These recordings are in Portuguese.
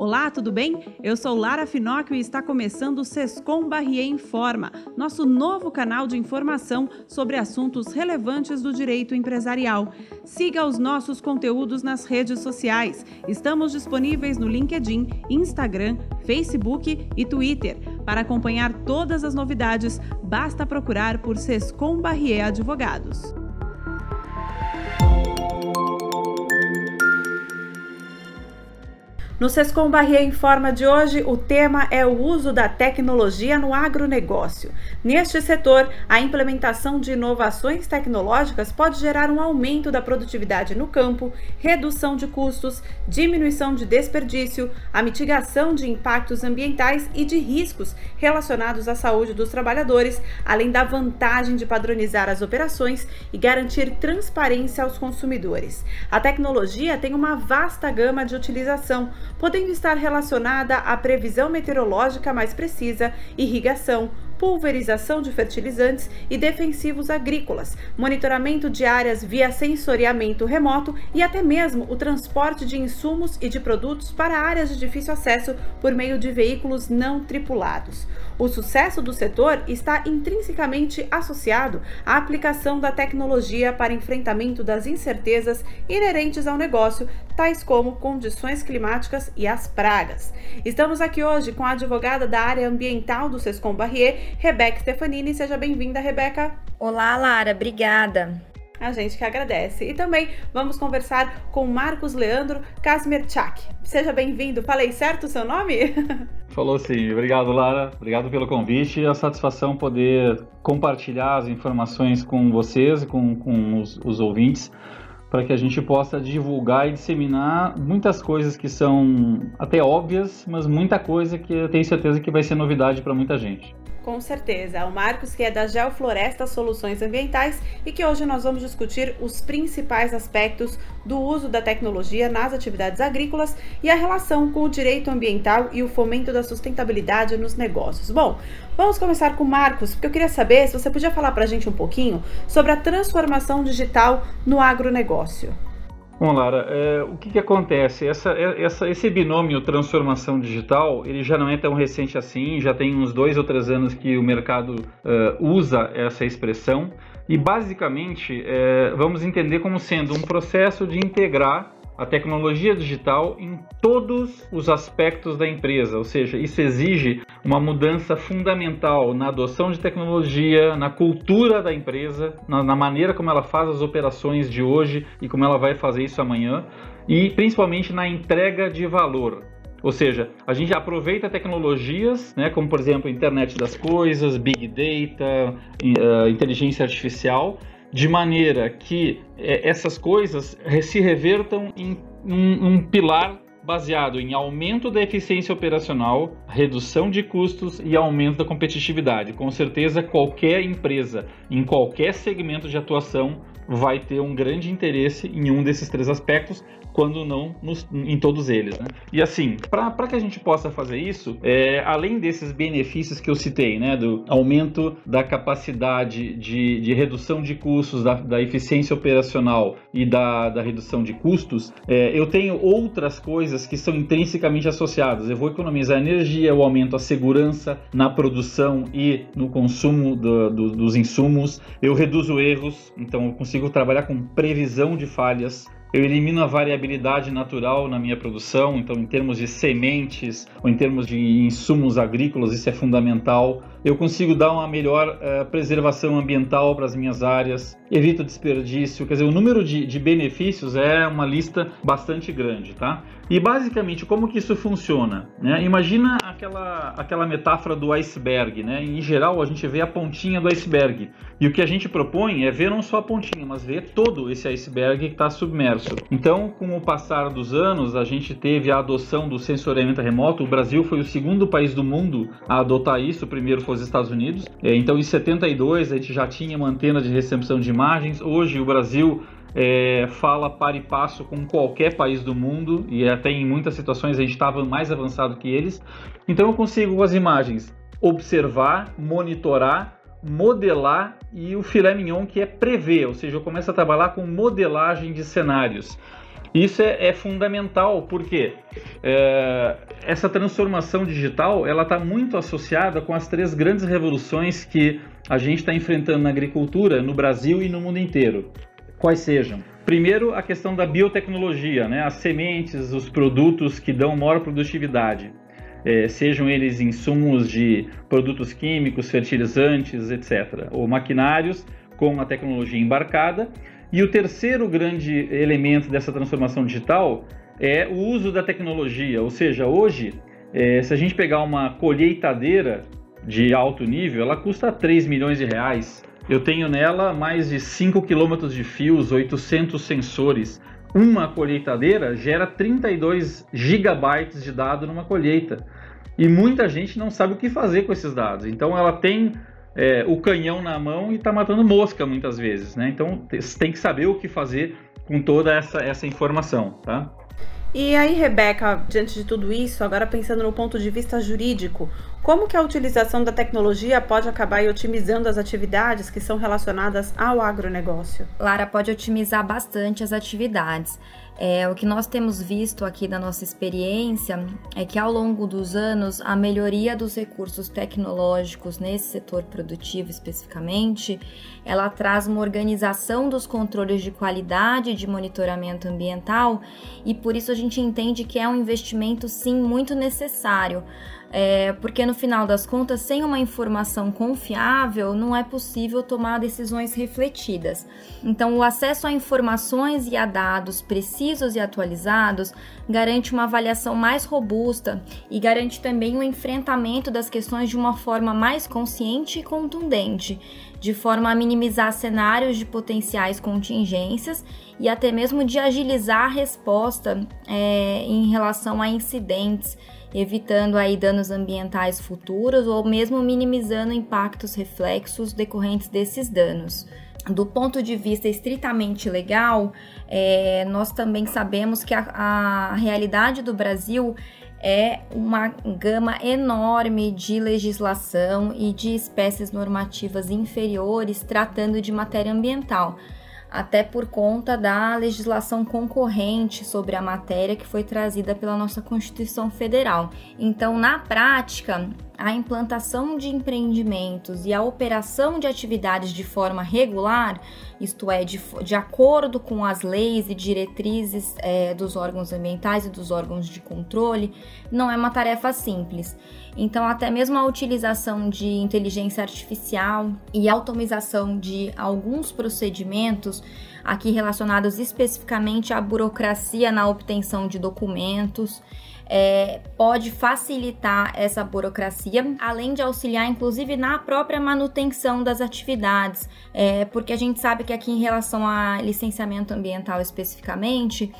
Olá, tudo bem? Eu sou Lara Finocchio e está começando o Sescom Barrier Informa, nosso novo canal de informação sobre assuntos relevantes do direito empresarial. Siga os nossos conteúdos nas redes sociais. Estamos disponíveis no LinkedIn, Instagram, Facebook e Twitter. Para acompanhar todas as novidades, basta procurar por Sescom Barrier Advogados. No Sescom Barrier Informa de hoje, o tema é o uso da tecnologia no agronegócio. Neste setor, a implementação de inovações tecnológicas pode gerar um aumento da produtividade no campo, redução de custos, diminuição de desperdício, a mitigação de impactos ambientais e de riscos relacionados à saúde dos trabalhadores, além da vantagem de padronizar as operações e garantir transparência aos consumidores. A tecnologia tem uma vasta gama de utilização podendo estar relacionada à previsão meteorológica mais precisa, irrigação, pulverização de fertilizantes e defensivos agrícolas, monitoramento de áreas via sensoriamento remoto e até mesmo o transporte de insumos e de produtos para áreas de difícil acesso por meio de veículos não tripulados. O sucesso do setor está intrinsecamente associado à aplicação da tecnologia para enfrentamento das incertezas inerentes ao negócio, tais como condições climáticas e as pragas. Estamos aqui hoje com a advogada da área ambiental do Sescom Barrier, Rebeca Stefanini. Seja bem-vinda, Rebeca. Olá, Lara, obrigada. A gente que agradece. E também vamos conversar com Marcos Leandro Kasmerchak. Seja bem-vindo. Falei certo o seu nome? Falou sim. Obrigado, Lara. Obrigado pelo convite. É a satisfação poder compartilhar as informações com vocês e com, com os, os ouvintes para que a gente possa divulgar e disseminar muitas coisas que são até óbvias, mas muita coisa que eu tenho certeza que vai ser novidade para muita gente. Com certeza. O Marcos, que é da Geofloresta Soluções Ambientais e que hoje nós vamos discutir os principais aspectos do uso da tecnologia nas atividades agrícolas e a relação com o direito ambiental e o fomento da sustentabilidade nos negócios. Bom, vamos começar com o Marcos, porque eu queria saber se você podia falar para a gente um pouquinho sobre a transformação digital no agronegócio. Bom, Lara, é, o que, que acontece? Essa, é, essa, esse binômio transformação digital, ele já não é tão recente assim, já tem uns dois ou três anos que o mercado uh, usa essa expressão e basicamente é, vamos entender como sendo um processo de integrar a tecnologia digital em todos os aspectos da empresa, ou seja, isso exige uma mudança fundamental na adoção de tecnologia, na cultura da empresa, na, na maneira como ela faz as operações de hoje e como ela vai fazer isso amanhã, e principalmente na entrega de valor. Ou seja, a gente aproveita tecnologias, né, como por exemplo a internet das coisas, big data, uh, inteligência artificial, de maneira que é, essas coisas se revertam em um, um pilar baseado em aumento da eficiência operacional, redução de custos e aumento da competitividade. Com certeza, qualquer empresa, em qualquer segmento de atuação, vai ter um grande interesse em um desses três aspectos, quando não nos, em todos eles. Né? E assim, para que a gente possa fazer isso, é, além desses benefícios que eu citei, né, do aumento da capacidade de, de redução de custos, da, da eficiência operacional e da, da redução de custos, é, eu tenho outras coisas que são intrinsecamente associadas. Eu vou economizar energia, eu aumento a segurança na produção e no consumo do, do, dos insumos, eu reduzo erros, então eu consigo trabalhar com previsão de falhas, eu elimino a variabilidade natural na minha produção, então em termos de sementes ou em termos de insumos agrícolas, isso é fundamental. Eu consigo dar uma melhor uh, preservação ambiental para as minhas áreas, evito desperdício, quer dizer, o número de, de benefícios é uma lista bastante grande, tá? E basicamente, como que isso funciona? Né? Imagina aquela, aquela metáfora do iceberg, né? Em geral, a gente vê a pontinha do iceberg. E o que a gente propõe é ver não só a pontinha, mas ver todo esse iceberg que está submerso. Então, com o passar dos anos, a gente teve a adoção do sensoriamento remoto. O Brasil foi o segundo país do mundo a adotar isso. O primeiro foi os Estados Unidos. É, então, em 72, a gente já tinha uma antena de recepção de imagens. Hoje, o Brasil é, fala para e passo com qualquer país do mundo e até em muitas situações a gente estava mais avançado que eles. Então eu consigo com as imagens observar, monitorar, modelar e o filé mignon que é prever, ou seja, eu começo a trabalhar com modelagem de cenários. Isso é, é fundamental porque é, essa transformação digital ela está muito associada com as três grandes revoluções que a gente está enfrentando na agricultura no Brasil e no mundo inteiro. Quais sejam? Primeiro, a questão da biotecnologia, né? as sementes, os produtos que dão maior produtividade. É, sejam eles insumos de produtos químicos, fertilizantes, etc., ou maquinários com a tecnologia embarcada, e o terceiro grande elemento dessa transformação digital é o uso da tecnologia. Ou seja, hoje, é, se a gente pegar uma colheitadeira de alto nível, ela custa 3 milhões de reais. Eu tenho nela mais de 5 quilômetros de fios, 800 sensores. Uma colheitadeira gera 32 gigabytes de dado numa colheita. E muita gente não sabe o que fazer com esses dados. Então ela tem é, o canhão na mão e está matando mosca muitas vezes, né? Então tem que saber o que fazer com toda essa, essa informação, tá? E aí, Rebeca, diante de tudo isso, agora pensando no ponto de vista jurídico, como que a utilização da tecnologia pode acabar otimizando as atividades que são relacionadas ao agronegócio? Lara, pode otimizar bastante as atividades. É, o que nós temos visto aqui da nossa experiência é que ao longo dos anos a melhoria dos recursos tecnológicos nesse setor produtivo especificamente, ela traz uma organização dos controles de qualidade de monitoramento ambiental e por isso a gente entende que é um investimento sim muito necessário é, porque no final das contas, sem uma informação confiável, não é possível tomar decisões refletidas. Então, o acesso a informações e a dados precisos e atualizados garante uma avaliação mais robusta e garante também o enfrentamento das questões de uma forma mais consciente e contundente, de forma a minimizar cenários de potenciais contingências e até mesmo de agilizar a resposta é, em relação a incidentes evitando aí danos ambientais futuros ou mesmo minimizando impactos reflexos decorrentes desses danos. Do ponto de vista estritamente legal, é, nós também sabemos que a, a realidade do Brasil é uma gama enorme de legislação e de espécies normativas inferiores tratando de matéria ambiental até por conta da legislação concorrente sobre a matéria que foi trazida pela nossa Constituição Federal. Então, na prática, a implantação de empreendimentos e a operação de atividades de forma regular, isto é, de, de acordo com as leis e diretrizes é, dos órgãos ambientais e dos órgãos de controle, não é uma tarefa simples. Então, até mesmo a utilização de inteligência artificial e automatização de alguns procedimentos aqui relacionados especificamente à burocracia na obtenção de documentos é, pode facilitar essa burocracia, além de auxiliar, inclusive, na própria manutenção das atividades, é, porque a gente sabe que aqui em relação a licenciamento ambiental especificamente,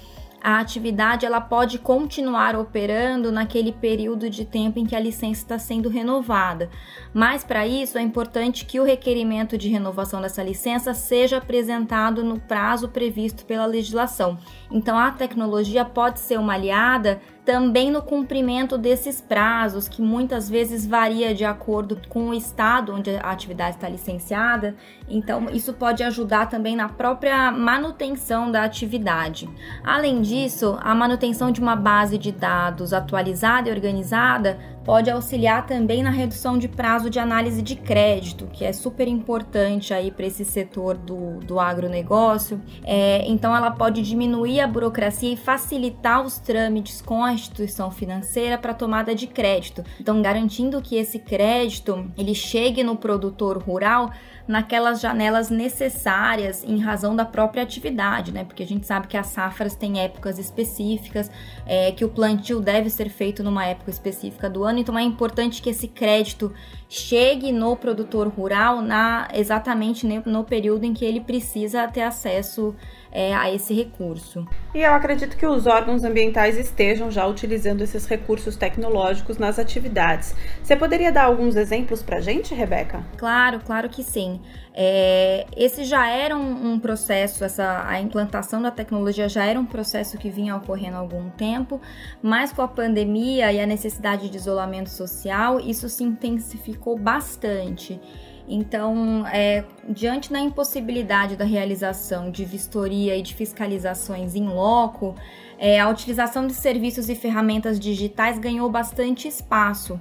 a atividade ela pode continuar operando naquele período de tempo em que a licença está sendo renovada. Mas para isso é importante que o requerimento de renovação dessa licença seja apresentado no prazo previsto pela legislação. Então a tecnologia pode ser uma aliada também no cumprimento desses prazos, que muitas vezes varia de acordo com o estado onde a atividade está licenciada. Então, isso pode ajudar também na própria manutenção da atividade. Além disso, a manutenção de uma base de dados atualizada e organizada pode auxiliar também na redução de prazo de análise de crédito, que é super importante aí para esse setor do, do agronegócio. É, então, ela pode diminuir a burocracia e facilitar os trâmites com a instituição financeira para tomada de crédito. Então, garantindo que esse crédito ele chegue no produtor rural naquelas janelas necessárias em razão da própria atividade, né? Porque a gente sabe que as safras têm épocas específicas, é, que o plantio deve ser feito numa época específica do ano, então é importante que esse crédito chegue no produtor rural na exatamente no período em que ele precisa ter acesso é, a esse recurso. E eu acredito que os órgãos ambientais estejam já utilizando esses recursos tecnológicos nas atividades. Você poderia dar alguns exemplos para a gente, Rebeca? Claro, claro que sim. É, esse já era um, um, processo, essa, a implantação da tecnologia já era um processo que vinha ocorrendo há algum tempo, mas com a pandemia e a necessidade de isolamento social, isso se intensificou bastante. Então, é, diante da impossibilidade da realização de vistoria e de fiscalizações em loco, é, a utilização de serviços e ferramentas digitais ganhou bastante espaço.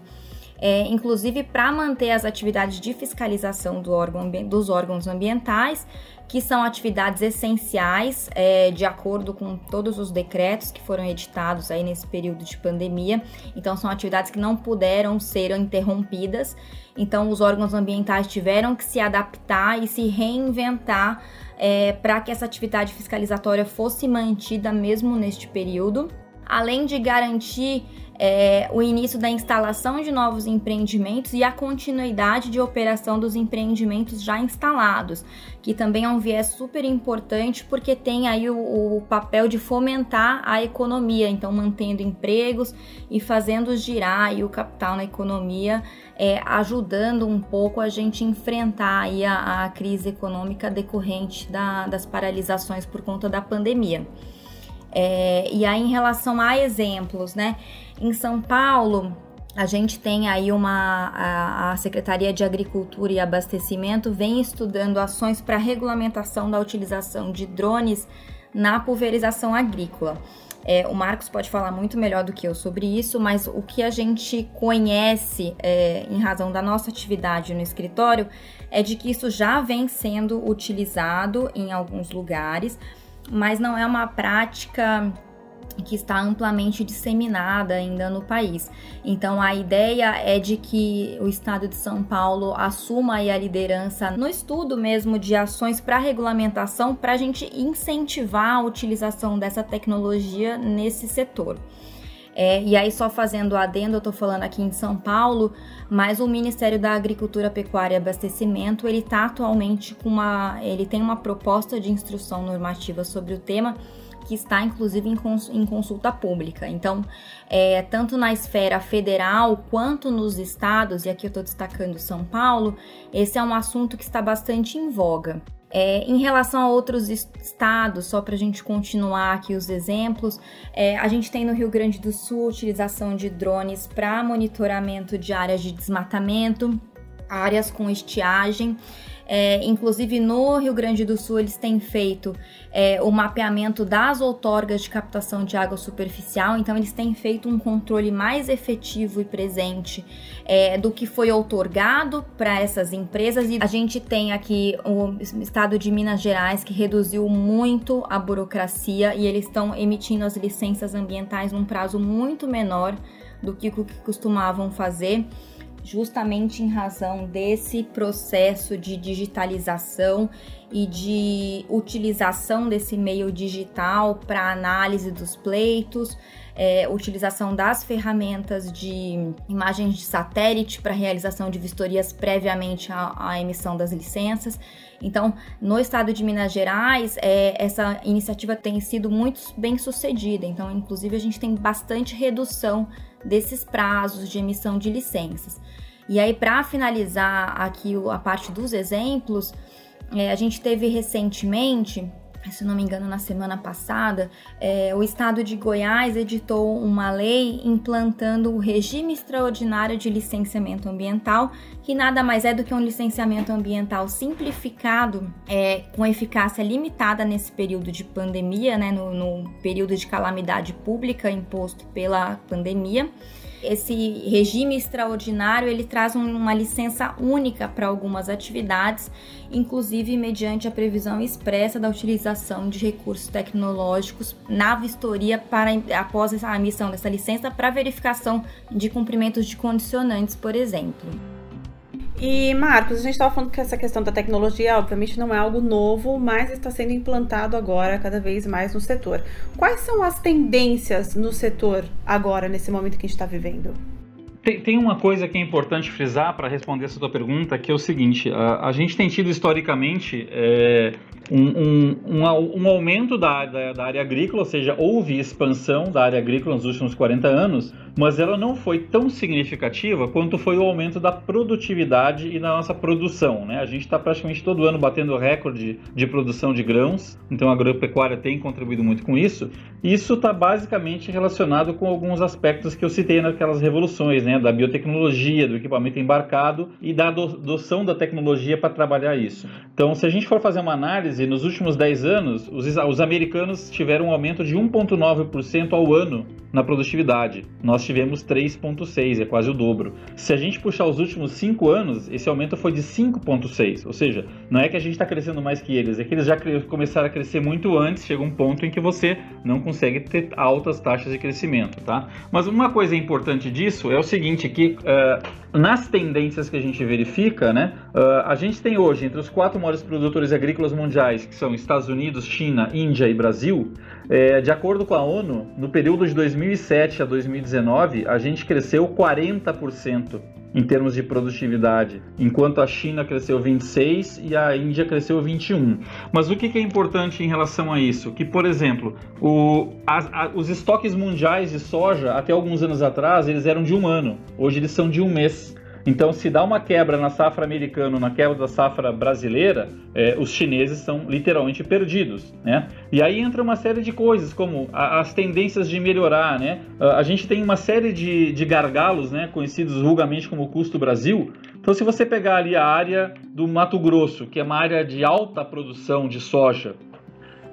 É, inclusive para manter as atividades de fiscalização do órgão, dos órgãos ambientais, que são atividades essenciais é, de acordo com todos os decretos que foram editados aí nesse período de pandemia. Então, são atividades que não puderam ser interrompidas. Então, os órgãos ambientais tiveram que se adaptar e se reinventar é, para que essa atividade fiscalizatória fosse mantida mesmo neste período. Além de garantir é, o início da instalação de novos empreendimentos e a continuidade de operação dos empreendimentos já instalados, que também é um viés super importante porque tem aí o, o papel de fomentar a economia, então mantendo empregos e fazendo girar o capital na economia, é, ajudando um pouco a gente enfrentar aí a, a crise econômica decorrente da, das paralisações por conta da pandemia. É, e aí, em relação a exemplos, né? Em São Paulo, a gente tem aí uma. A, a Secretaria de Agricultura e Abastecimento vem estudando ações para regulamentação da utilização de drones na pulverização agrícola. É, o Marcos pode falar muito melhor do que eu sobre isso, mas o que a gente conhece é, em razão da nossa atividade no escritório é de que isso já vem sendo utilizado em alguns lugares mas não é uma prática que está amplamente disseminada ainda no país. Então a ideia é de que o estado de São Paulo assuma a liderança no estudo mesmo de ações para regulamentação para a gente incentivar a utilização dessa tecnologia nesse setor. É, e aí, só fazendo adendo, eu estou falando aqui em São Paulo, mas o Ministério da Agricultura, Pecuária e Abastecimento, ele está atualmente com uma. ele tem uma proposta de instrução normativa sobre o tema que está inclusive em consulta pública. Então, é, tanto na esfera federal quanto nos estados, e aqui eu estou destacando São Paulo, esse é um assunto que está bastante em voga. É, em relação a outros estados, só para a gente continuar aqui os exemplos, é, a gente tem no Rio Grande do Sul utilização de drones para monitoramento de áreas de desmatamento, áreas com estiagem. É, inclusive no Rio Grande do Sul eles têm feito é, o mapeamento das outorgas de captação de água superficial, então eles têm feito um controle mais efetivo e presente é, do que foi outorgado para essas empresas. E a gente tem aqui o estado de Minas Gerais que reduziu muito a burocracia e eles estão emitindo as licenças ambientais num prazo muito menor do que o que costumavam fazer justamente em razão desse processo de digitalização e de utilização desse meio digital para análise dos pleitos, é, utilização das ferramentas de imagens de satélite para realização de vistorias previamente à, à, emissão das licenças. Então, no estado de Minas Gerais, é, essa iniciativa tem sido muito bem sucedida. Então, inclusive, a gente tem bastante redução desses prazos de emissão de licenças. E aí, para finalizar aqui a parte dos exemplos, é, a gente teve recentemente se não me engano, na semana passada, é, o estado de Goiás editou uma lei implantando o regime extraordinário de licenciamento ambiental, que nada mais é do que um licenciamento ambiental simplificado, é, com eficácia limitada nesse período de pandemia, né, no, no período de calamidade pública imposto pela pandemia. Esse regime extraordinário ele traz uma licença única para algumas atividades, inclusive mediante a previsão expressa da utilização de recursos tecnológicos na vistoria para após a emissão dessa licença para verificação de cumprimentos de condicionantes, por exemplo. E Marcos, a gente estava falando que essa questão da tecnologia, obviamente, não é algo novo, mas está sendo implantado agora cada vez mais no setor. Quais são as tendências no setor agora, nesse momento que a gente está vivendo? Tem, tem, uma coisa que é importante frisar para responder essa tua pergunta, que é o seguinte: a, a gente tem tido historicamente é, um, um, um, um aumento da, da, da, área agrícola, ou seja, houve expansão da área agrícola nos últimos 40 anos, mas ela não foi tão significativa quanto foi o aumento da produtividade e da nossa produção. Né? A gente está praticamente todo ano batendo recorde de produção de grãos, então a agropecuária tem contribuído muito com isso. Isso está basicamente relacionado com alguns aspectos que eu citei naquelas revoluções, né? da biotecnologia, do equipamento embarcado e da adoção da tecnologia para trabalhar isso. Então, se a gente for fazer uma análise, nos últimos 10 anos, os, os americanos tiveram um aumento de 1,9% ao ano na produtividade. Nós tivemos 3,6, é quase o dobro. Se a gente puxar os últimos 5 anos, esse aumento foi de 5,6. Ou seja, não é que a gente está crescendo mais que eles, é que eles já começaram a crescer muito antes, chega um ponto em que você não consegue ter altas taxas de crescimento, tá? Mas uma coisa importante disso é o seguinte, que uh, nas tendências que a gente verifica, né, uh, a gente tem hoje entre os quatro maiores produtores agrícolas mundiais, que são Estados Unidos, China, Índia e Brasil, é, de acordo com a ONU, no período de 2007 a 2019, a gente cresceu 40% em termos de produtividade, enquanto a China cresceu 26 e a Índia cresceu 21. Mas o que é importante em relação a isso? Que, por exemplo, o, a, a, os estoques mundiais de soja, até alguns anos atrás, eles eram de um ano. Hoje eles são de um mês. Então, se dá uma quebra na safra americana, na quebra da safra brasileira, é, os chineses são literalmente perdidos, né? E aí entra uma série de coisas, como a, as tendências de melhorar, né? A, gente tem uma série de, de gargalos, né? Conhecidos vulgarmente como custo Brasil. Então, se você pegar ali a área do Mato Grosso, que é uma área de alta produção de soja,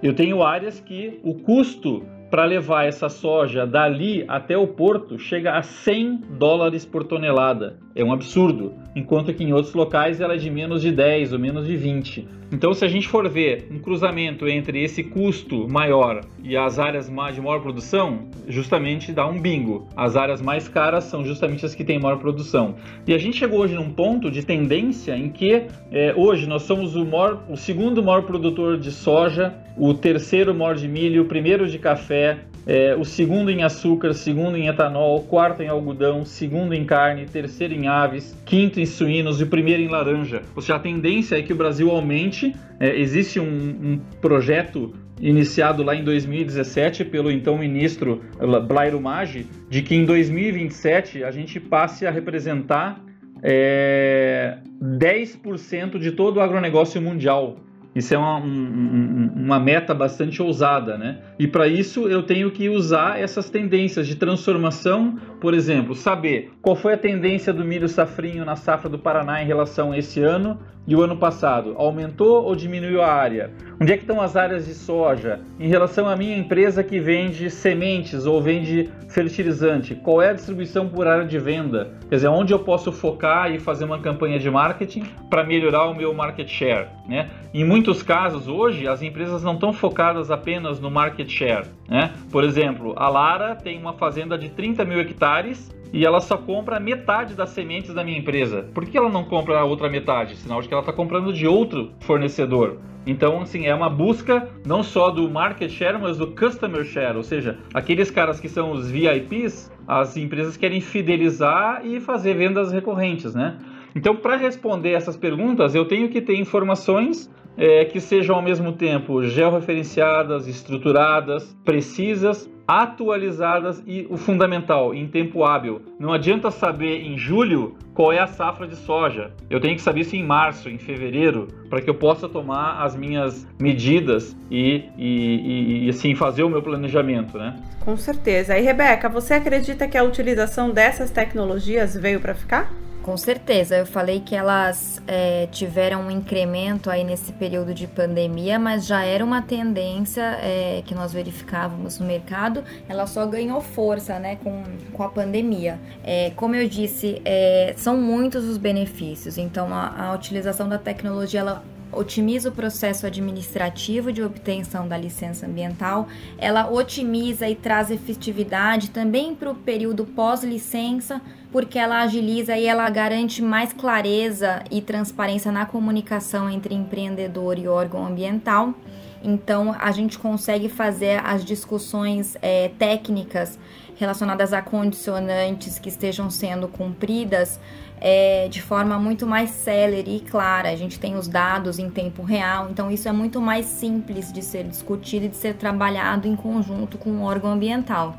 eu tenho áreas que o custo para levar essa soja dali até o porto chega a 100 dólares por tonelada. É um absurdo. Enquanto que em outros locais ela é de menos de 10 ou menos de 20. Então, se a gente for ver um cruzamento entre esse custo maior e as áreas de maior produção, justamente dá um bingo. As áreas mais caras são justamente as que têm maior produção. E a gente chegou hoje num ponto de tendência em que é, hoje nós somos o, maior, o segundo maior produtor de soja, o terceiro maior de milho, o primeiro de café, é, o segundo em açúcar, segundo em etanol, quarto em algodão, segundo em carne, terceiro em aves, quinto em suínos e o primeiro em laranja. Ou seja, a tendência é que o Brasil aumente. É, existe um, um projeto iniciado lá em 2017 pelo então ministro Blairo Maggi, de que em 2027 a gente passe a representar é, 10% de todo o agronegócio mundial. Isso é uma, um, uma meta bastante ousada, né? E para isso eu tenho que usar essas tendências de transformação, por exemplo, saber qual foi a tendência do milho safrinho na safra do Paraná em relação a esse ano e o ano passado. Aumentou ou diminuiu a área? Onde é que estão as áreas de soja? Em relação à minha empresa que vende sementes ou vende fertilizante, qual é a distribuição por área de venda? Quer dizer, onde eu posso focar e fazer uma campanha de marketing para melhorar o meu market share? Né? Em muitos casos, hoje, as empresas não estão focadas apenas no market share. Né? Por exemplo, a Lara tem uma fazenda de 30 mil hectares e ela só compra metade das sementes da minha empresa. Por que ela não compra a outra metade? Sinal de que ela está comprando de outro fornecedor. Então, assim, é uma busca não só do market share, mas do customer share, ou seja, aqueles caras que são os VIPs, as empresas querem fidelizar e fazer vendas recorrentes, né? Então, para responder essas perguntas, eu tenho que ter informações é, que sejam ao mesmo tempo georreferenciadas, estruturadas, precisas, atualizadas e o fundamental, em tempo hábil. Não adianta saber em julho qual é a safra de soja. Eu tenho que saber isso em março, em fevereiro, para que eu possa tomar as minhas medidas e, e, e, assim fazer o meu planejamento, né? Com certeza. E Rebeca, você acredita que a utilização dessas tecnologias veio para ficar? Com certeza, eu falei que elas é, tiveram um incremento aí nesse período de pandemia, mas já era uma tendência é, que nós verificávamos no mercado, ela só ganhou força né, com, com a pandemia. É, como eu disse, é, são muitos os benefícios, então a, a utilização da tecnologia ela otimiza o processo administrativo de obtenção da licença ambiental, ela otimiza e traz efetividade também para o período pós-licença, porque ela agiliza e ela garante mais clareza e transparência na comunicação entre empreendedor e órgão ambiental. Então a gente consegue fazer as discussões é, técnicas relacionadas a condicionantes que estejam sendo cumpridas é, de forma muito mais célere e clara. A gente tem os dados em tempo real, então isso é muito mais simples de ser discutido e de ser trabalhado em conjunto com o órgão ambiental.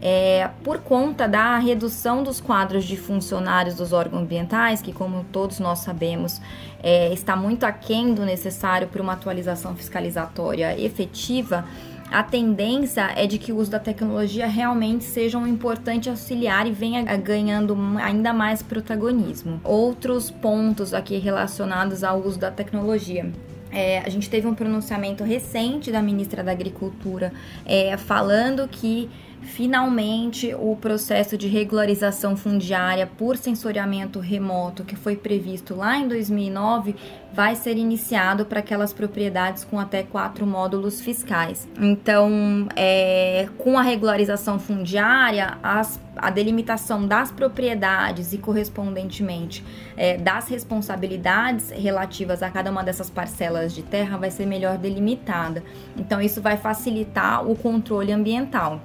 É, por conta da redução dos quadros de funcionários dos órgãos ambientais, que, como todos nós sabemos, é, está muito aquém do necessário para uma atualização fiscalizatória efetiva, a tendência é de que o uso da tecnologia realmente seja um importante auxiliar e venha ganhando ainda mais protagonismo. Outros pontos aqui relacionados ao uso da tecnologia. É, a gente teve um pronunciamento recente da ministra da Agricultura é, falando que Finalmente, o processo de regularização fundiária por sensoriamento remoto, que foi previsto lá em 2009, vai ser iniciado para aquelas propriedades com até quatro módulos fiscais. Então, é, com a regularização fundiária, as, a delimitação das propriedades e, correspondentemente, é, das responsabilidades relativas a cada uma dessas parcelas de terra vai ser melhor delimitada. Então, isso vai facilitar o controle ambiental.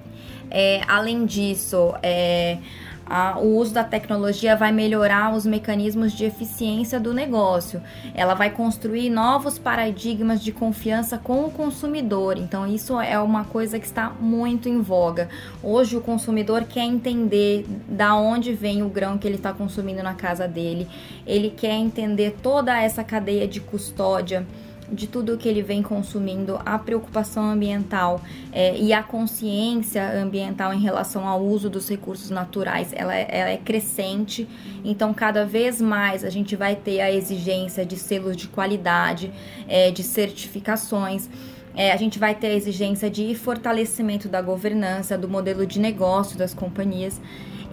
É, além disso, é, a, o uso da tecnologia vai melhorar os mecanismos de eficiência do negócio. Ela vai construir novos paradigmas de confiança com o consumidor. Então, isso é uma coisa que está muito em voga. Hoje, o consumidor quer entender da onde vem o grão que ele está consumindo na casa dele. Ele quer entender toda essa cadeia de custódia de tudo que ele vem consumindo, a preocupação ambiental é, e a consciência ambiental em relação ao uso dos recursos naturais, ela, é, ela é crescente. Então, cada vez mais a gente vai ter a exigência de selos de qualidade, é, de certificações. É, a gente vai ter a exigência de fortalecimento da governança, do modelo de negócio das companhias.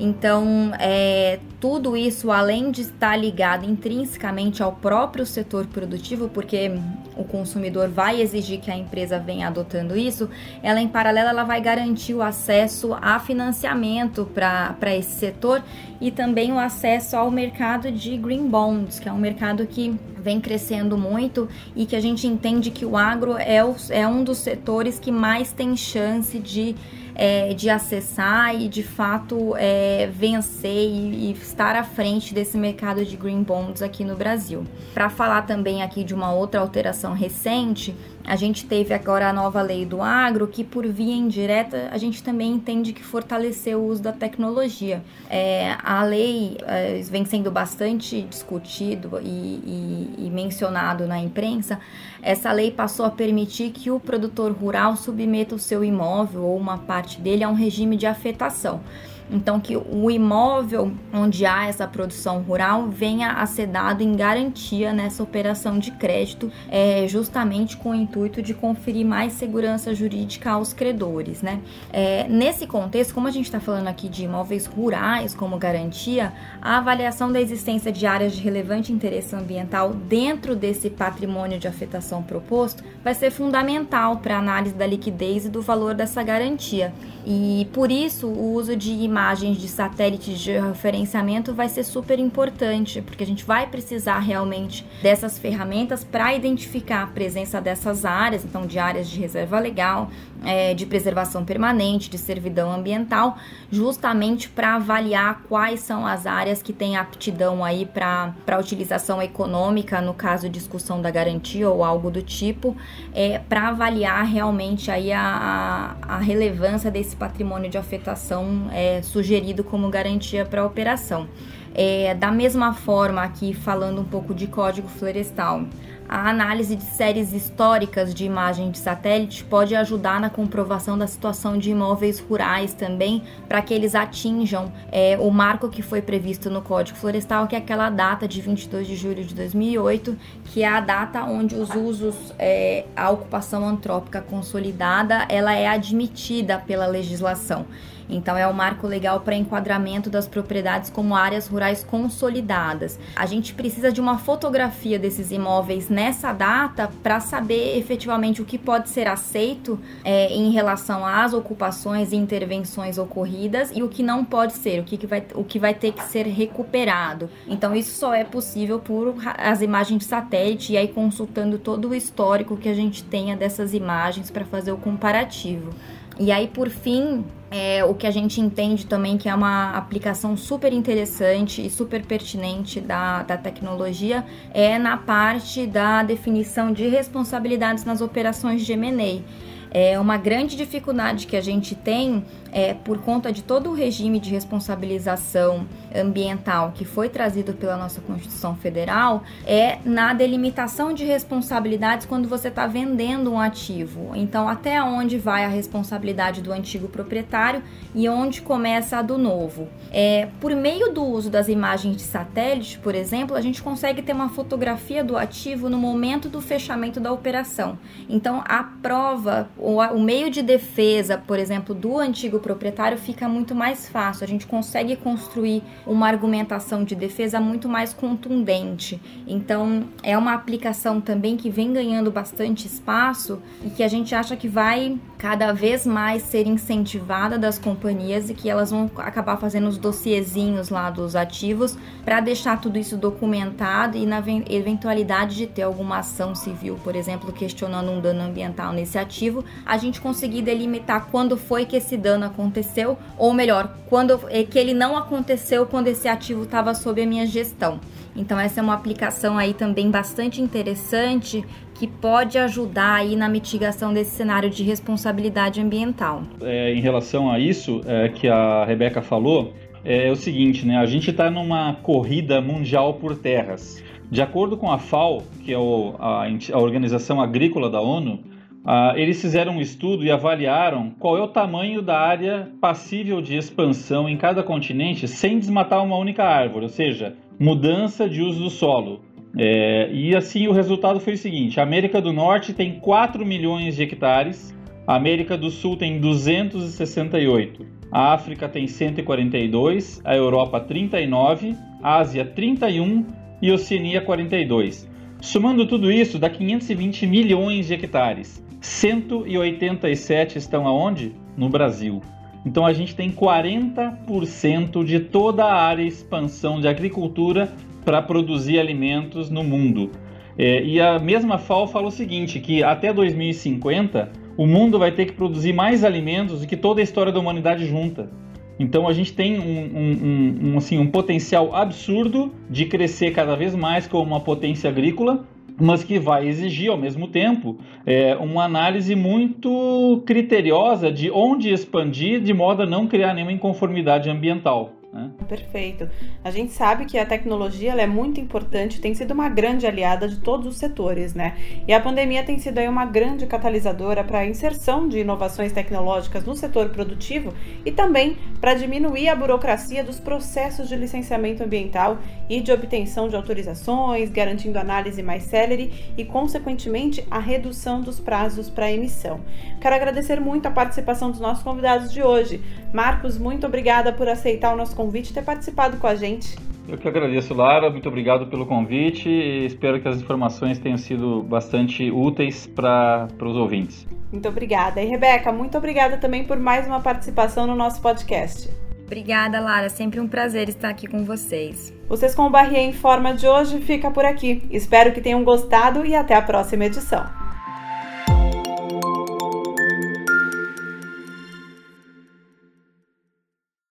Então, é, tudo isso, além de estar ligado intrinsecamente ao próprio setor produtivo, porque o consumidor vai exigir que a empresa venha adotando isso, ela em paralelo ela vai garantir o acesso a financiamento para esse setor e também o acesso ao mercado de green bonds, que é um mercado que vem crescendo muito e que a gente entende que o agro é, o, é um dos setores que mais tem chance de é, de acessar e de fato é, vencer e, e, estar à frente desse mercado de green bonds aqui no Brasil. Para falar também aqui de uma outra alteração recente, a gente teve agora a nova lei do agro, que por via indireta a gente também entende que fortaleceu o uso da tecnologia. É, a lei é, vem sendo bastante discutido e, e, e mencionado na imprensa. Essa lei passou a permitir que o produtor rural submeta o seu imóvel ou uma parte dele a um regime de afetação. Então, que o imóvel onde há essa produção rural venha a ser dado em garantia nessa operação de crédito, é, justamente com o intuito de conferir mais segurança jurídica aos credores. Né? É, nesse contexto, como a gente está falando aqui de imóveis rurais como garantia, a avaliação da existência de áreas de relevante interesse ambiental dentro desse patrimônio de afetação proposto vai ser fundamental para a análise da liquidez e do valor dessa garantia. E por isso, o uso de imagens imagens de satélites de referenciamento vai ser super importante, porque a gente vai precisar realmente dessas ferramentas para identificar a presença dessas áreas, então de áreas de reserva legal, é, de preservação permanente, de servidão ambiental, justamente para avaliar quais são as áreas que têm aptidão aí para utilização econômica, no caso discussão da garantia ou algo do tipo, é, para avaliar realmente aí a, a, relevância desse patrimônio de afetação é, sugerido como garantia para a operação. É, da mesma forma, aqui falando um pouco de código florestal, a análise de séries históricas de imagem de satélite pode ajudar na comprovação da situação de imóveis rurais também, para que eles atinjam é, o marco que foi previsto no Código Florestal, que é aquela data de 22 de julho de 2008, que é a data onde os usos, é, a ocupação antrópica consolidada, ela é admitida pela legislação. Então é o marco legal para enquadramento das propriedades como áreas rurais consolidadas. A gente precisa de uma fotografia desses imóveis nessa data para saber efetivamente o que pode ser aceito é, em relação às ocupações e intervenções ocorridas e o que não pode ser, o que, que vai, o que vai ter que ser recuperado. Então isso só é possível por as imagens de satélite e aí consultando todo o histórico que a gente tenha dessas imagens para fazer o comparativo. E aí, por fim, é, o que a gente entende também que é uma aplicação super interessante e super pertinente da, da tecnologia é na parte da definição de responsabilidades nas operações de M&A. É uma grande dificuldade que a gente tem é, por conta de todo o regime de responsabilização ambiental que foi trazido pela nossa Constituição Federal, é na delimitação de responsabilidades quando você está vendendo um ativo. Então, até onde vai a responsabilidade do antigo proprietário e onde começa a do novo. É, por meio do uso das imagens de satélite, por exemplo, a gente consegue ter uma fotografia do ativo no momento do fechamento da operação. Então, a prova, o, o meio de defesa, por exemplo, do antigo proprietário fica muito mais fácil. A gente consegue construir uma argumentação de defesa muito mais contundente. Então, é uma aplicação também que vem ganhando bastante espaço e que a gente acha que vai cada vez mais ser incentivada das companhias e que elas vão acabar fazendo os dossiezinhos lá dos ativos para deixar tudo isso documentado e na eventualidade de ter alguma ação civil, por exemplo, questionando um dano ambiental nesse ativo, a gente conseguir delimitar quando foi que esse dano aconteceu, ou melhor, quando é que ele não aconteceu quando esse ativo estava sob a minha gestão. Então essa é uma aplicação aí também bastante interessante que pode ajudar aí na mitigação desse cenário de responsabilidade ambiental. É, em relação a isso é, que a Rebeca falou, é o seguinte, né? A gente está numa corrida mundial por terras. De acordo com a FAO, que é a Organização Agrícola da ONU, ah, eles fizeram um estudo e avaliaram qual é o tamanho da área passível de expansão em cada continente sem desmatar uma única árvore, ou seja, mudança de uso do solo. É, e assim o resultado foi o seguinte: a América do Norte tem 4 milhões de hectares, a América do Sul tem 268, a África tem 142, a Europa 39, a Ásia 31 e a Oceania 42. Somando tudo isso, dá 520 milhões de hectares. 187 estão aonde? No Brasil. Então a gente tem 40% de toda a área expansão de agricultura para produzir alimentos no mundo. É, e a mesma FAO fala o seguinte, que até 2050 o mundo vai ter que produzir mais alimentos do que toda a história da humanidade junta. Então a gente tem um, um, um, assim, um potencial absurdo de crescer cada vez mais como uma potência agrícola, mas que vai exigir, ao mesmo tempo, é, uma análise muito criteriosa de onde expandir de modo a não criar nenhuma inconformidade ambiental. Né? Perfeito. A gente sabe que a tecnologia é muito importante, tem sido uma grande aliada de todos os setores, né? E a pandemia tem sido aí uma grande catalisadora para a inserção de inovações tecnológicas no setor produtivo e também para diminuir a burocracia dos processos de licenciamento ambiental e de obtenção de autorizações, garantindo análise mais célere e, consequentemente, a redução dos prazos para emissão. Quero agradecer muito a participação dos nossos convidados de hoje. Marcos, muito obrigada por aceitar o nosso convite e ter participado com a gente. Eu que agradeço, Lara. Muito obrigado pelo convite e espero que as informações tenham sido bastante úteis para os ouvintes. Muito obrigada. E Rebeca, muito obrigada também por mais uma participação no nosso podcast. Obrigada, Lara. Sempre um prazer estar aqui com vocês. O Sescom Barrier em Forma de hoje fica por aqui. Espero que tenham gostado e até a próxima edição.